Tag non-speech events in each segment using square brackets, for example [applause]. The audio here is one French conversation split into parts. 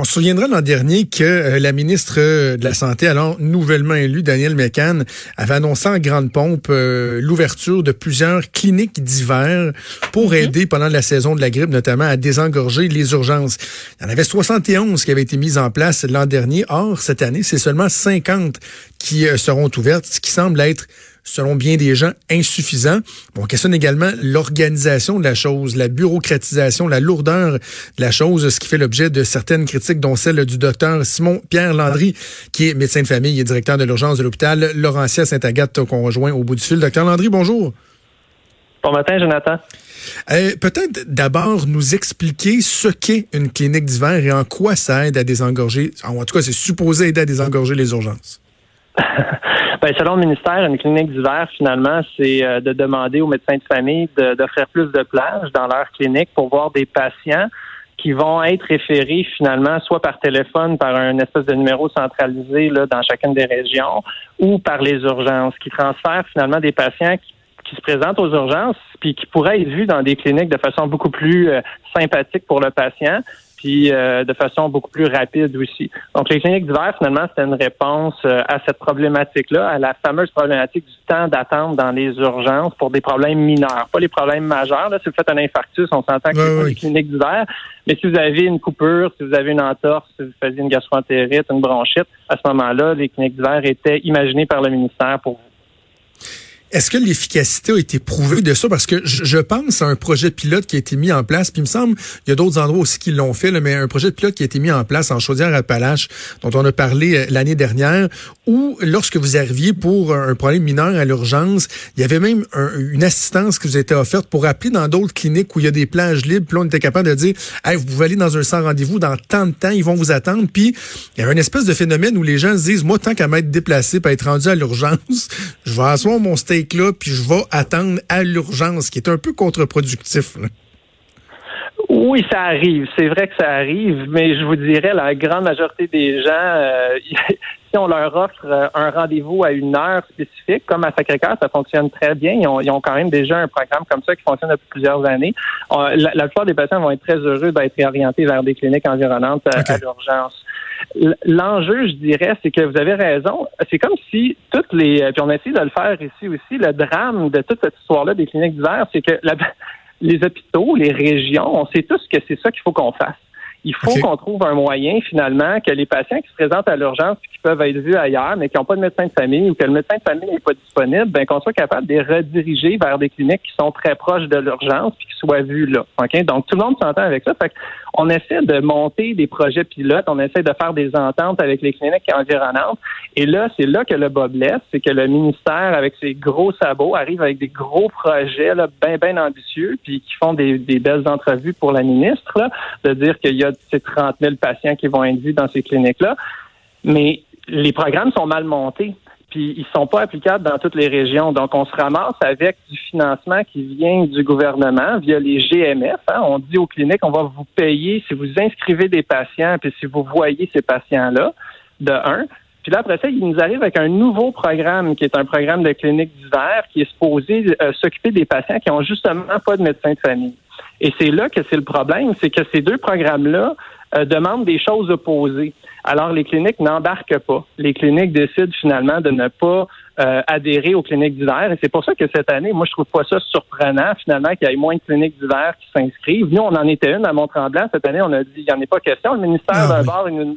On se souviendra l'an dernier que euh, la ministre euh, de la Santé, alors nouvellement élue, Danielle McCann, avait annoncé en grande pompe euh, l'ouverture de plusieurs cliniques d'hiver pour aider pendant la saison de la grippe, notamment à désengorger les urgences. Il y en avait 71 qui avaient été mises en place l'an dernier. Or, cette année, c'est seulement 50 qui seront ouvertes, ce qui semble être selon bien des gens, insuffisant. on questionne également l'organisation de la chose, la bureaucratisation, la lourdeur de la chose, ce qui fait l'objet de certaines critiques, dont celle du docteur Simon Pierre Landry, qui est médecin de famille et directeur de l'urgence de l'hôpital Laurentia Saint-Agathe, qu'on rejoint au bout du fil. Docteur Landry, bonjour. Bon matin, Jonathan. Euh, Peut-être d'abord nous expliquer ce qu'est une clinique d'hiver et en quoi ça aide à désengorger, en tout cas c'est supposé aider à désengorger les urgences. Ben, selon le ministère, une clinique d'hiver, finalement, c'est euh, de demander aux médecins de famille d'offrir plus de plages dans leur clinique pour voir des patients qui vont être référés finalement soit par téléphone, par un espèce de numéro centralisé là, dans chacune des régions, ou par les urgences, qui transfèrent finalement des patients qui, se présentent aux urgences, puis qui pourraient être vus dans des cliniques de façon beaucoup plus euh, sympathique pour le patient, puis euh, de façon beaucoup plus rapide aussi. Donc, les cliniques d'hiver, finalement, c'était une réponse euh, à cette problématique-là, à la fameuse problématique du temps d'attente dans les urgences pour des problèmes mineurs, pas les problèmes majeurs. Là, si vous faites un infarctus, on s'entend que c'est pas les cliniques d'hiver, mais si vous avez une coupure, si vous avez une entorse, si vous faisiez une gastroentérite, une bronchite, à ce moment-là, les cliniques d'hiver étaient imaginées par le ministère pour vous. Est-ce que l'efficacité a été prouvée de ça? Parce que je, pense à un projet pilote qui a été mis en place, puis il me semble, il y a d'autres endroits aussi qui l'ont fait, mais un projet pilote qui a été mis en place en Chaudière-Appalaches, dont on a parlé euh, l'année dernière, où lorsque vous arriviez pour un problème mineur à l'urgence, il y avait même une assistance qui vous était offerte pour appeler dans d'autres cliniques où il y a des plages libres, puis là, on était capable de dire, hey, vous pouvez aller dans un sans rendez-vous dans tant de temps, ils vont vous attendre, puis il y a une espèce de phénomène où les gens se disent, moi, tant qu'à m'être déplacé, pour être rendu à l'urgence, [laughs] je vais asseoir mon steak là, puis je vais attendre à l'urgence, qui est un peu contre-productif. Oui, ça arrive. C'est vrai que ça arrive, mais je vous dirais, la grande majorité des gens, euh, [laughs] si on leur offre euh, un rendez-vous à une heure spécifique, comme à Sacré-Cœur, ça fonctionne très bien. Ils ont, quand même déjà un programme comme ça qui fonctionne depuis plusieurs années. Euh, la, plupart des patients vont être très heureux d'être réorientés vers des cliniques environnantes à l'urgence. L'enjeu, je dirais, c'est que vous avez raison. C'est comme si toutes les, puis on essaie de le faire ici aussi, le drame de toute cette histoire-là des cliniques d'hiver, c'est que [laughs] les hôpitaux, les régions, on sait tous que c'est ça qu'il faut qu'on fasse. Il faut qu'on trouve un moyen, finalement, que les patients qui se présentent à l'urgence qui peuvent être vus ailleurs, mais qui n'ont pas de médecin de famille ou que le médecin de famille n'est pas disponible, ben, qu'on soit capable de les rediriger vers des cliniques qui sont très proches de l'urgence et qui soient vus là. Donc, tout le monde s'entend avec ça. Fait on essaie de monter des projets pilotes, on essaie de faire des ententes avec les cliniques environnantes. Et là, c'est là que le bas blesse, c'est que le ministère, avec ses gros sabots, arrive avec des gros projets là, bien, bien ambitieux, puis qui font des, belles entrevues pour la ministre, de dire qu'il y a ces 30 000 patients qui vont être vus dans ces cliniques-là. Mais les programmes sont mal montés puis ils sont pas applicables dans toutes les régions. Donc, on se ramasse avec du financement qui vient du gouvernement via les GMF. Hein. On dit aux cliniques, on va vous payer si vous inscrivez des patients, puis si vous voyez ces patients-là, de un. Puis là, après ça, il nous arrive avec un nouveau programme qui est un programme de clinique d'hiver qui est supposé euh, s'occuper des patients qui ont justement pas de médecin de famille. Et c'est là que c'est le problème, c'est que ces deux programmes-là euh, demandent des choses opposées. Alors, les cliniques n'embarquent pas. Les cliniques décident finalement de ne pas euh, adhérer aux cliniques d'hiver. Et c'est pour ça que cette année, moi, je trouve pas ça surprenant, finalement, qu'il y ait moins de cliniques d'hiver qui s'inscrivent. Nous, on en était une à Mont-Tremblant. Cette année, on a dit, il n'y en a pas question. Le ministère, ah, d'un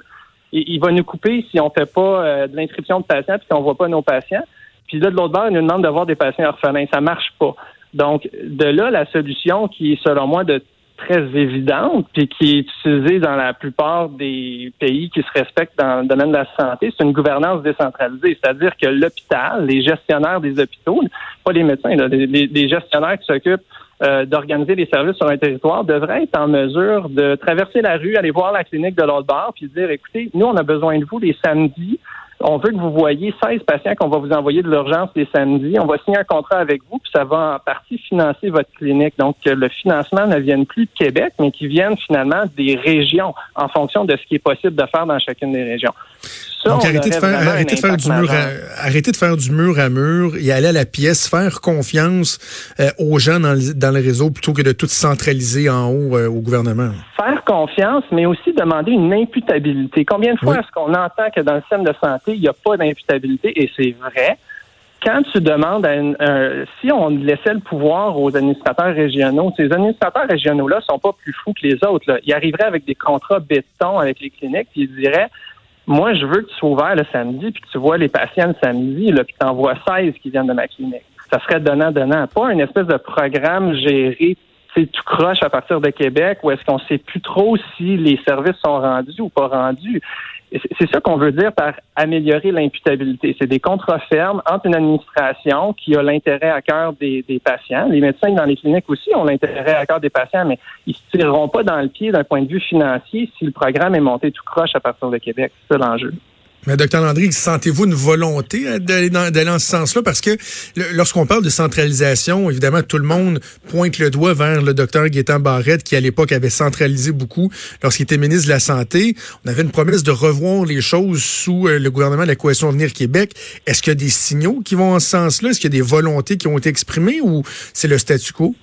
il, va nous couper si on fait pas euh, de l'inscription de patients puis si on voit pas nos patients. Puis là, de l'autre bord, il nous demande d'avoir des patients orphelins. Ça marche pas. Donc, de là, la solution qui est, selon moi, de très évidente, puis qui est utilisée dans la plupart des pays qui se respectent dans le domaine de la santé, c'est une gouvernance décentralisée. C'est-à-dire que l'hôpital, les gestionnaires des hôpitaux, pas les médecins, là, les, gestionnaires qui s'occupent euh, d'organiser les services sur un territoire devrait être en mesure de traverser la rue, aller voir la clinique de l'autre bord, puis dire, écoutez, nous, on a besoin de vous les samedis on veut que vous voyez 16 patients qu'on va vous envoyer de l'urgence les samedis. On va signer un contrat avec vous, puis ça va en partie financer votre clinique. Donc, que le financement ne vienne plus de Québec, mais qu'il vienne finalement des régions en fonction de ce qui est possible de faire dans chacune des régions. Donc, arrêtez de, faire, arrêtez, de faire du mur à, arrêtez de faire du mur à mur et aller à la pièce, faire confiance euh, aux gens dans le, dans le, réseau plutôt que de tout centraliser en haut euh, au gouvernement. Faire confiance, mais aussi demander une imputabilité. Combien de fois est-ce qu'on entend que dans le système de santé, il n'y a pas d'imputabilité? Et c'est vrai. Quand tu demandes à une, si on laissait le pouvoir aux administrateurs régionaux, ces administrateurs régionaux-là sont pas plus fous que les autres. Là. Ils arriveraient avec des contrats béton avec les cliniques, puis ils diraient moi, je veux que tu sois ouvert le samedi, puis que tu vois les patients le samedi, là, puis tu en vois 16 qui viennent de ma clinique. Ça serait donnant-donnant. Pas une espèce de programme géré c'est tout croche à partir de Québec ou est-ce qu'on sait plus trop si les services sont rendus ou pas rendus? C'est ça qu'on veut dire par améliorer l'imputabilité. C'est des contrats fermes entre une administration qui a l'intérêt à cœur des, patients. Les médecins dans les cliniques aussi ont l'intérêt à cœur des patients, mais ils se tireront pas dans le pied d'un point de vue financier si le programme est monté tout croche à partir de Québec. C'est ça l'enjeu. Mais docteur Landry, sentez-vous une volonté euh, d'aller dans, ce sens-là? Parce que lorsqu'on parle de centralisation, évidemment, tout le monde pointe le doigt vers le docteur Gaétan Barrette, qui à l'époque avait centralisé beaucoup lorsqu'il était ministre de la Santé. On avait une promesse de revoir les choses sous euh, le gouvernement de la Coalition Venir Québec. Est-ce qu'il y a des signaux qui vont en ce sens-là? Est-ce qu'il y a des volontés qui ont été exprimées ou c'est le statu quo?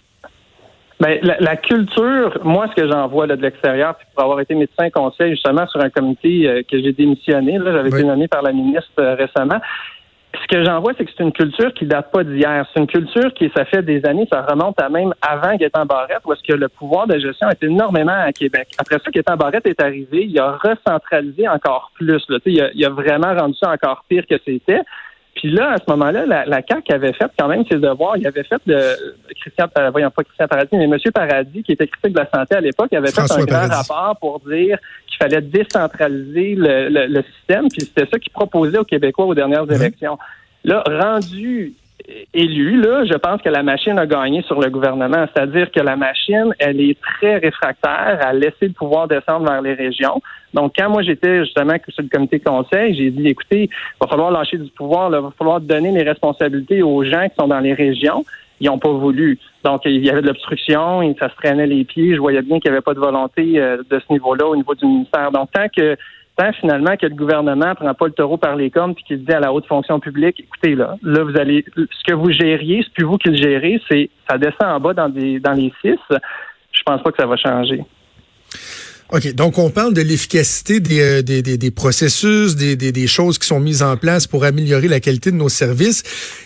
Ben, la, culture, moi, ce que j'en vois là, de l'extérieur, puis pour avoir été médecin conseil justement sur un comité euh, que j'ai démissionné, là, j'avais été nommé par la ministre euh, récemment. Ce que j'en vois, c'est que c'est une culture qui date pas d'hier. C'est une culture qui, ça fait des années, ça remonte à même avant Gaétan Barrette, où est-ce que le pouvoir de gestion est énormément à Québec. Après ça, Gaétan Barrette est arrivé, il a recentralisé encore plus. Là. Il, a, il a vraiment rendu ça encore pire que c'était. Puis là, à ce moment-là, la, la CAQ avait fait quand même ses devoirs. Il avait fait de Christian, voyons pas Christian Paradis, mais M. Paradis, qui était critique de la santé à l'époque, avait fait un grand rapport pour dire qu'il fallait décentraliser le, le, système. Puis c'était ça qu'il proposait aux Québécois aux dernières élections. Là, rendu élu, là, je pense que la machine a gagné sur le gouvernement. C'est-à-dire que la machine, elle est très réfractaire à laisser le pouvoir descendre vers les régions. Donc, quand moi j'étais justement sur le comité conseil, j'ai dit, écoutez, il va falloir lâcher du pouvoir, il va falloir donner les responsabilités aux gens qui sont dans les régions. Ils n'ont pas voulu. Donc, il y avait de l'obstruction, ça se traînait les pieds. Je voyais bien qu'il n'y avait pas de volonté euh, de ce niveau-là au niveau du ministère. Donc, tant que finalement que le gouvernement prend pas le taureau par les cornes puis qu'il dit à la haute fonction publique, écoutez là, là vous allez, ce que vous gériez, c'est plus vous qui le gérez, c'est ça descend en bas dans des dans les six. Je pense pas que ça va changer. OK, donc on parle de l'efficacité des, euh, des, des, des, processus, des, des, choses qui sont mises en place pour améliorer la qualité de nos services.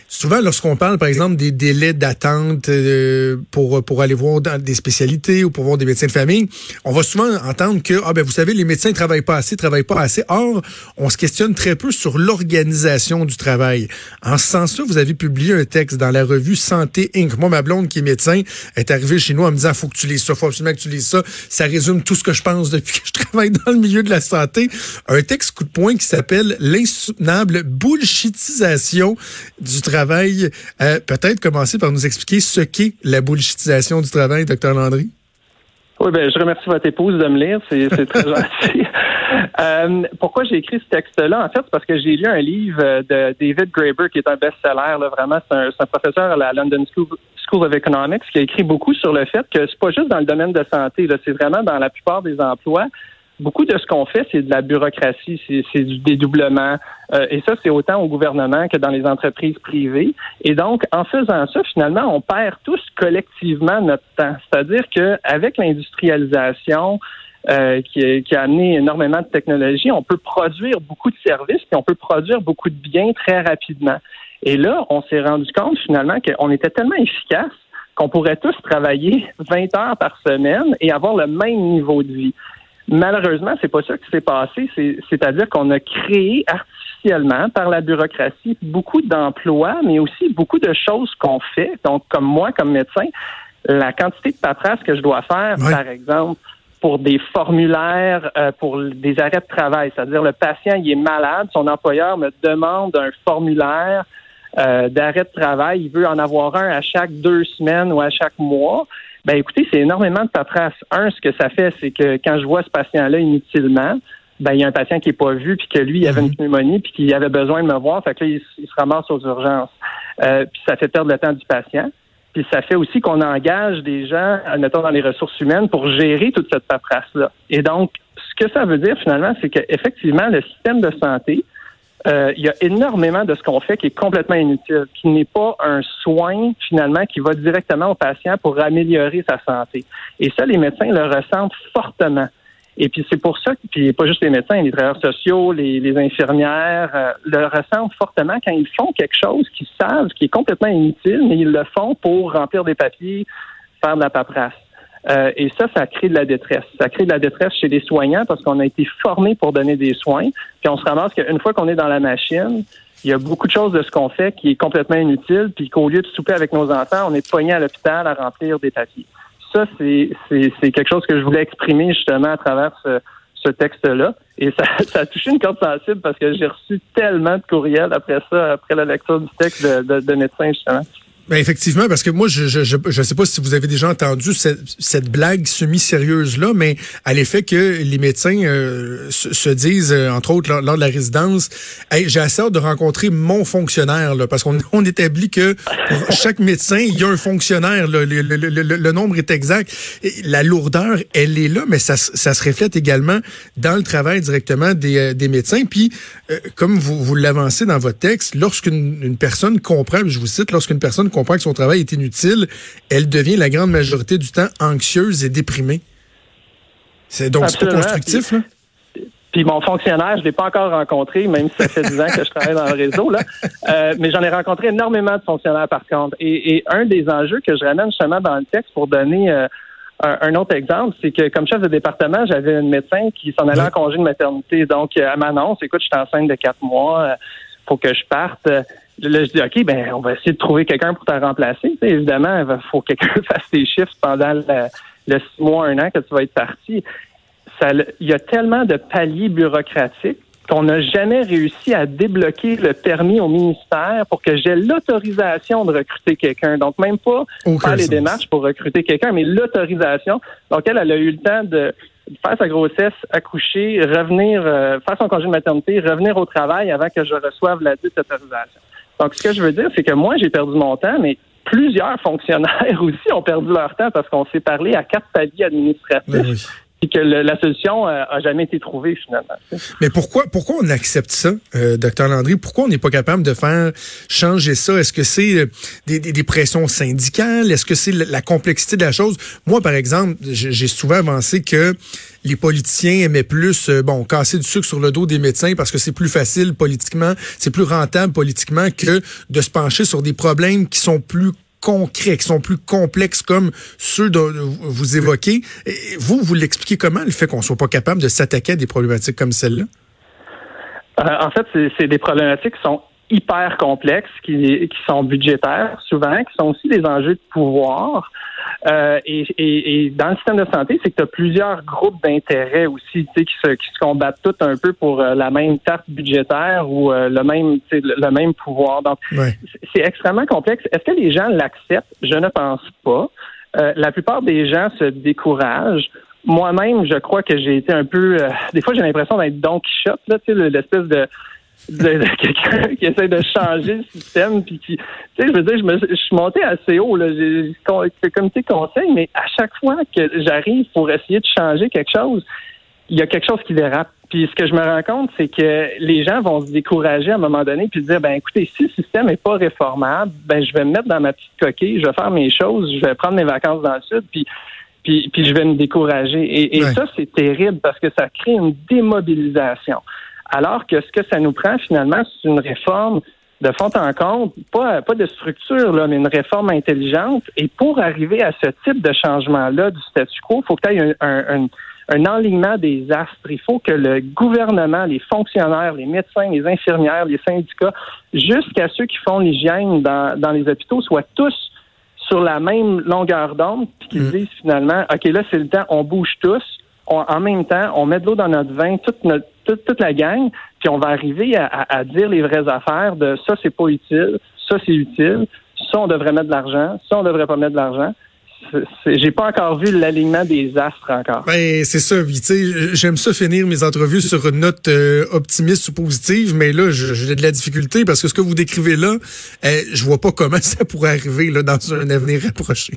Souvent, lorsqu'on parle, par exemple, des délais d'attente euh, pour pour aller voir des spécialités ou pour voir des médecins de famille, on va souvent entendre que ah ben vous savez les médecins travaillent pas assez, travaillent pas assez. Or, on se questionne très peu sur l'organisation du travail. En ce sens-là, vous avez publié un texte dans la revue Santé Inc. Moi, ma blonde qui est médecin est arrivée chez nous en me disant faut que tu lises ça, faut absolument que tu lises ça. Ça résume tout ce que je pense depuis que je travaille dans le milieu de la santé. Un texte coup de poing qui s'appelle l'insoutenable bullshitisation du travail euh, peut-être commencer par nous expliquer ce qu'est la bullshitisation du travail, docteur Landry? Oui, ben, je remercie votre épouse de me lire. C'est très [laughs] gentil. Euh, pourquoi j'ai écrit ce texte-là? En fait, c'est parce que j'ai lu un livre de David Graeber, qui est un best-seller. Vraiment, c'est un, professeur à la London School, School of Economics qui a écrit beaucoup sur le fait que c'est pas juste dans le domaine de santé. C'est vraiment dans la plupart des emplois beaucoup de ce qu'on fait, c'est de la bureaucratie, c'est du dédoublement. Euh, et ça, c'est autant au gouvernement que dans les entreprises privées. Et donc, en faisant ça, finalement, on perd tous collectivement notre temps. C'est-à-dire qu'avec l'industrialisation, euh, qui, qui, a amené énormément de technologie, on peut produire beaucoup de services et on peut produire beaucoup de biens très rapidement. Et là, on s'est rendu compte finalement qu'on était tellement efficace qu'on pourrait tous travailler [laughs] 20 heures par semaine et avoir le même niveau de vie. Malheureusement, c'est pas ça qui s'est passé. C'est-à-dire qu'on a créé artificiellement par la bureaucratie beaucoup d'emplois, mais aussi beaucoup de choses qu'on fait. Donc, comme moi, comme médecin, la quantité de paperasse que je dois faire, par exemple, pour des formulaires, euh, pour des arrêts de travail, c'est-à-dire le patient il est malade, son employeur me demande un formulaire euh, d'arrêt de travail, il veut en avoir un à chaque deux semaines ou à chaque mois. Ben écoutez, c'est énormément de paperasse. Un, ce que ça fait, c'est que quand je vois ce patient-là inutilement, ben il y a un patient qui est pas vu, puis que lui, il avait une mhm. pneumonie, puis qu'il avait besoin de me voir, fait que là, il, se ramasse aux urgences. Euh, puis ça fait perdre le temps du patient. Puis ça fait aussi qu'on engage des gens, admettons, dans les ressources humaines pour gérer toute cette paperasse-là. Et donc, ce que ça veut dire finalement, c'est qu'effectivement, le système de santé, euh, il y a énormément de ce qu'on fait qui est complètement inutile, qui n'est pas un soin finalement qui va directement au patient pour améliorer sa santé. Et ça, les médecins le ressentent fortement. Et puis c'est pour ça, puis pas juste les médecins, les travailleurs sociaux, les, infirmières euh, le ressentent fortement quand ils font quelque chose qu'ils savent qui est complètement inutile, mais ils le font pour remplir des papiers, faire de la paperasse. Euh, et ça, ça crée de la détresse. Ça crée de la détresse chez les soignants parce qu'on a été formés pour donner des soins. Puis on se ramasse qu'une fois qu'on est dans la machine, il y a beaucoup de choses de ce qu'on fait qui est complètement inutile, puis qu'au lieu de souper avec nos enfants, on est poigné à l'hôpital à remplir des papiers. Ça, c'est, quelque chose que je voulais exprimer justement à travers ce, ce texte-là. Et [laughs] ça, a touché une corde sensible parce que j'ai reçu tellement de courriels après ça, après la lecture du texte de, de, de justement. Ben effectivement, parce que moi, je je, je, je sais pas si vous avez déjà entendu cette, cette blague semi-sérieuse-là, mais à l'effet que les médecins euh, se, disent, euh, entre autres lors, de la résidence, hey, j'ai assez hâte de rencontrer mon fonctionnaire, là, parce qu'on on établit que pour chaque médecin, il y a un fonctionnaire, là, le, le, le, le, nombre est exact. la lourdeur, elle est là, mais ça, ça se reflète également dans le travail directement des, euh, des médecins. Puis, comme vous, vous l'avancez dans votre texte, lorsqu'une une personne comprend, je vous cite, lorsqu'une personne comprend que son travail est inutile, elle devient la grande majorité du temps anxieuse et déprimée. C'est donc c'est pas constructif, là? Puis mon fonctionnaire, je l'ai pas encore rencontré, même si ça fait 10 ans que je travaille dans le réseau, là. Euh, mais j'en ai rencontré énormément de fonctionnaires par contre. Et, un des enjeux que je ramène justement dans le texte pour donner euh, un, autre exemple, c'est que comme chef de département, j'avais une médecin qui s'en allait en congé de maternité. Donc, elle m'annonce, écoute, je suis enceinte de quatre mois, euh, faut que je parte. Là, je dis, OK, ben, on va essayer de trouver quelqu'un pour te remplacer. évidemment, il faut que quelqu'un [laughs] fasse tes chiffres pendant le, six mois, un an que tu vas être parti. il y a tellement de paliers bureaucratiques qu'on n'a jamais réussi à débloquer le permis au ministère pour que j'ai l'autorisation de recruter quelqu'un. Donc, même pas faire les démarches pour recruter quelqu'un, mais l'autorisation. Donc, elle, elle a eu le temps de faire sa grossesse, accoucher, revenir, euh, faire son congé de maternité, revenir au travail avant que je reçoive la dite autorisation. Donc, ce que je veux dire, c'est que moi, j'ai perdu mon temps, mais plusieurs fonctionnaires [laughs] aussi ont perdu leur temps parce qu'on s'est parlé à quatre paliers administratifs. Ben et que la solution euh, a jamais été trouvée finalement. Mais pourquoi pourquoi on accepte ça, euh, docteur Landry? Pourquoi on n'est pas capable de faire changer ça? Est-ce que c'est euh, des, pressions syndicales? Est-ce que c'est la complexité de la chose? Moi, par exemple, j'ai souvent avancé que les politiciens aimaient plus, euh, bon, casser du sucre sur le dos des médecins parce que c'est plus facile politiquement, c'est plus rentable politiquement que de se pencher sur des problèmes qui sont plus concrets, qui sont plus complexes comme ceux dont vous évoquez. vous, vous l'expliquez comment, le fait qu'on soit pas capable de s'attaquer à des problématiques comme celle-là? Euh, en fait, c'est des problématiques qui sont hyper complexes, qui, qui sont budgétaires souvent, qui sont aussi des enjeux de pouvoir. Euh, et, et, et, dans le système de santé, c'est que tu as plusieurs groupes d'intérêts aussi qui se, qui se combattent tous un peu pour euh, la même tarte budgétaire ou euh, le même le même pouvoir. Donc, c'est extrêmement complexe. Est-ce que les gens l'acceptent? Je ne pense pas. la plupart des gens se découragent. Moi-même, je crois que j'ai été un peu... des fois, j'ai l'impression d'être Don Quichotte, là, l'espèce de de, quelqu'un [laughs] qui essaie de changer le système puis qui tu sais je veux dire je me je suis monté assez haut là j'ai comité conseil mais à chaque fois que j'arrive pour essayer de changer quelque chose il y a quelque chose qui dérape. Puis ce que je me rends compte c'est que les gens vont se décourager à un moment donné puis dire ben écoutez si le système est pas réformable ben je vais me mettre dans ma petite coquille je vais faire mes choses je vais prendre mes vacances dans le sud puis puis, puis je vais me décourager. Et, et ça c'est terrible parce que ça crée une démobilisation alors que ce que ça nous prend finalement, c'est une réforme de fond en compte, pas, pas de structure, là, mais une réforme intelligente. Et pour arriver à ce type de changement-là du statu quo, il faut que tu aies un, un, alignement des astres. Il faut que le gouvernement, les fonctionnaires, les médecins, les infirmières, les syndicats, jusqu'à ceux qui font l'hygiène dans, dans les hôpitaux, soient tous sur la même longueur d'onde, puis qu'ils mm. disent finalement, OK, là, c'est le temps, on bouge tous. En même temps, on met de l'eau dans notre vin, toute notre toute, la gang, puis on va arriver à, dire les vraies affaires de ça, c'est pas utile, ça, c'est utile, ça on devrait mettre de l'argent, ça on devrait pas mettre de l'argent j'ai pas encore vu l'alignement des astres encore. Ben, c'est ça. J'aime ça finir mes entrevues sur une note euh, optimiste ou positive, mais là, j'ai de la difficulté parce que ce que vous décrivez là, euh, je vois pas comment [laughs] ça pourrait arriver là, dans un avenir rapproché.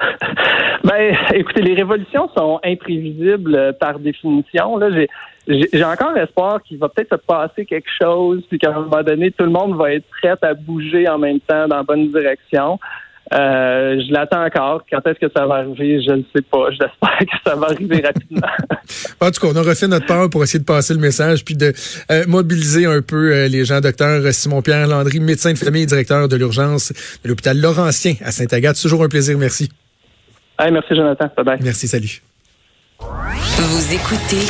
[laughs] ben, écoutez, les révolutions sont imprévisibles euh, par définition. Là, j'ai j'ai encore espoir qu'il va peut-être se passer quelque chose, puis qu'à un moment donné, tout le monde va être prêt à bouger en même temps dans la bonne direction. Euh, je l'attends encore. Quand est-ce que ça va arriver? Je ne sais pas. J'espère que ça va arriver [laughs] rapidement. en tout cas, on a refait notre part pour essayer de passer le message puis de euh, mobiliser un peu euh, les gens. Docteur Simon-Pierre Landry, médecin de famille et directeur de l'urgence de l'hôpital Laurentien à Saint-Agathe. Toujours un plaisir. Merci. Merci, Jonathan. Bye bye. Merci. Salut. Vous écoutez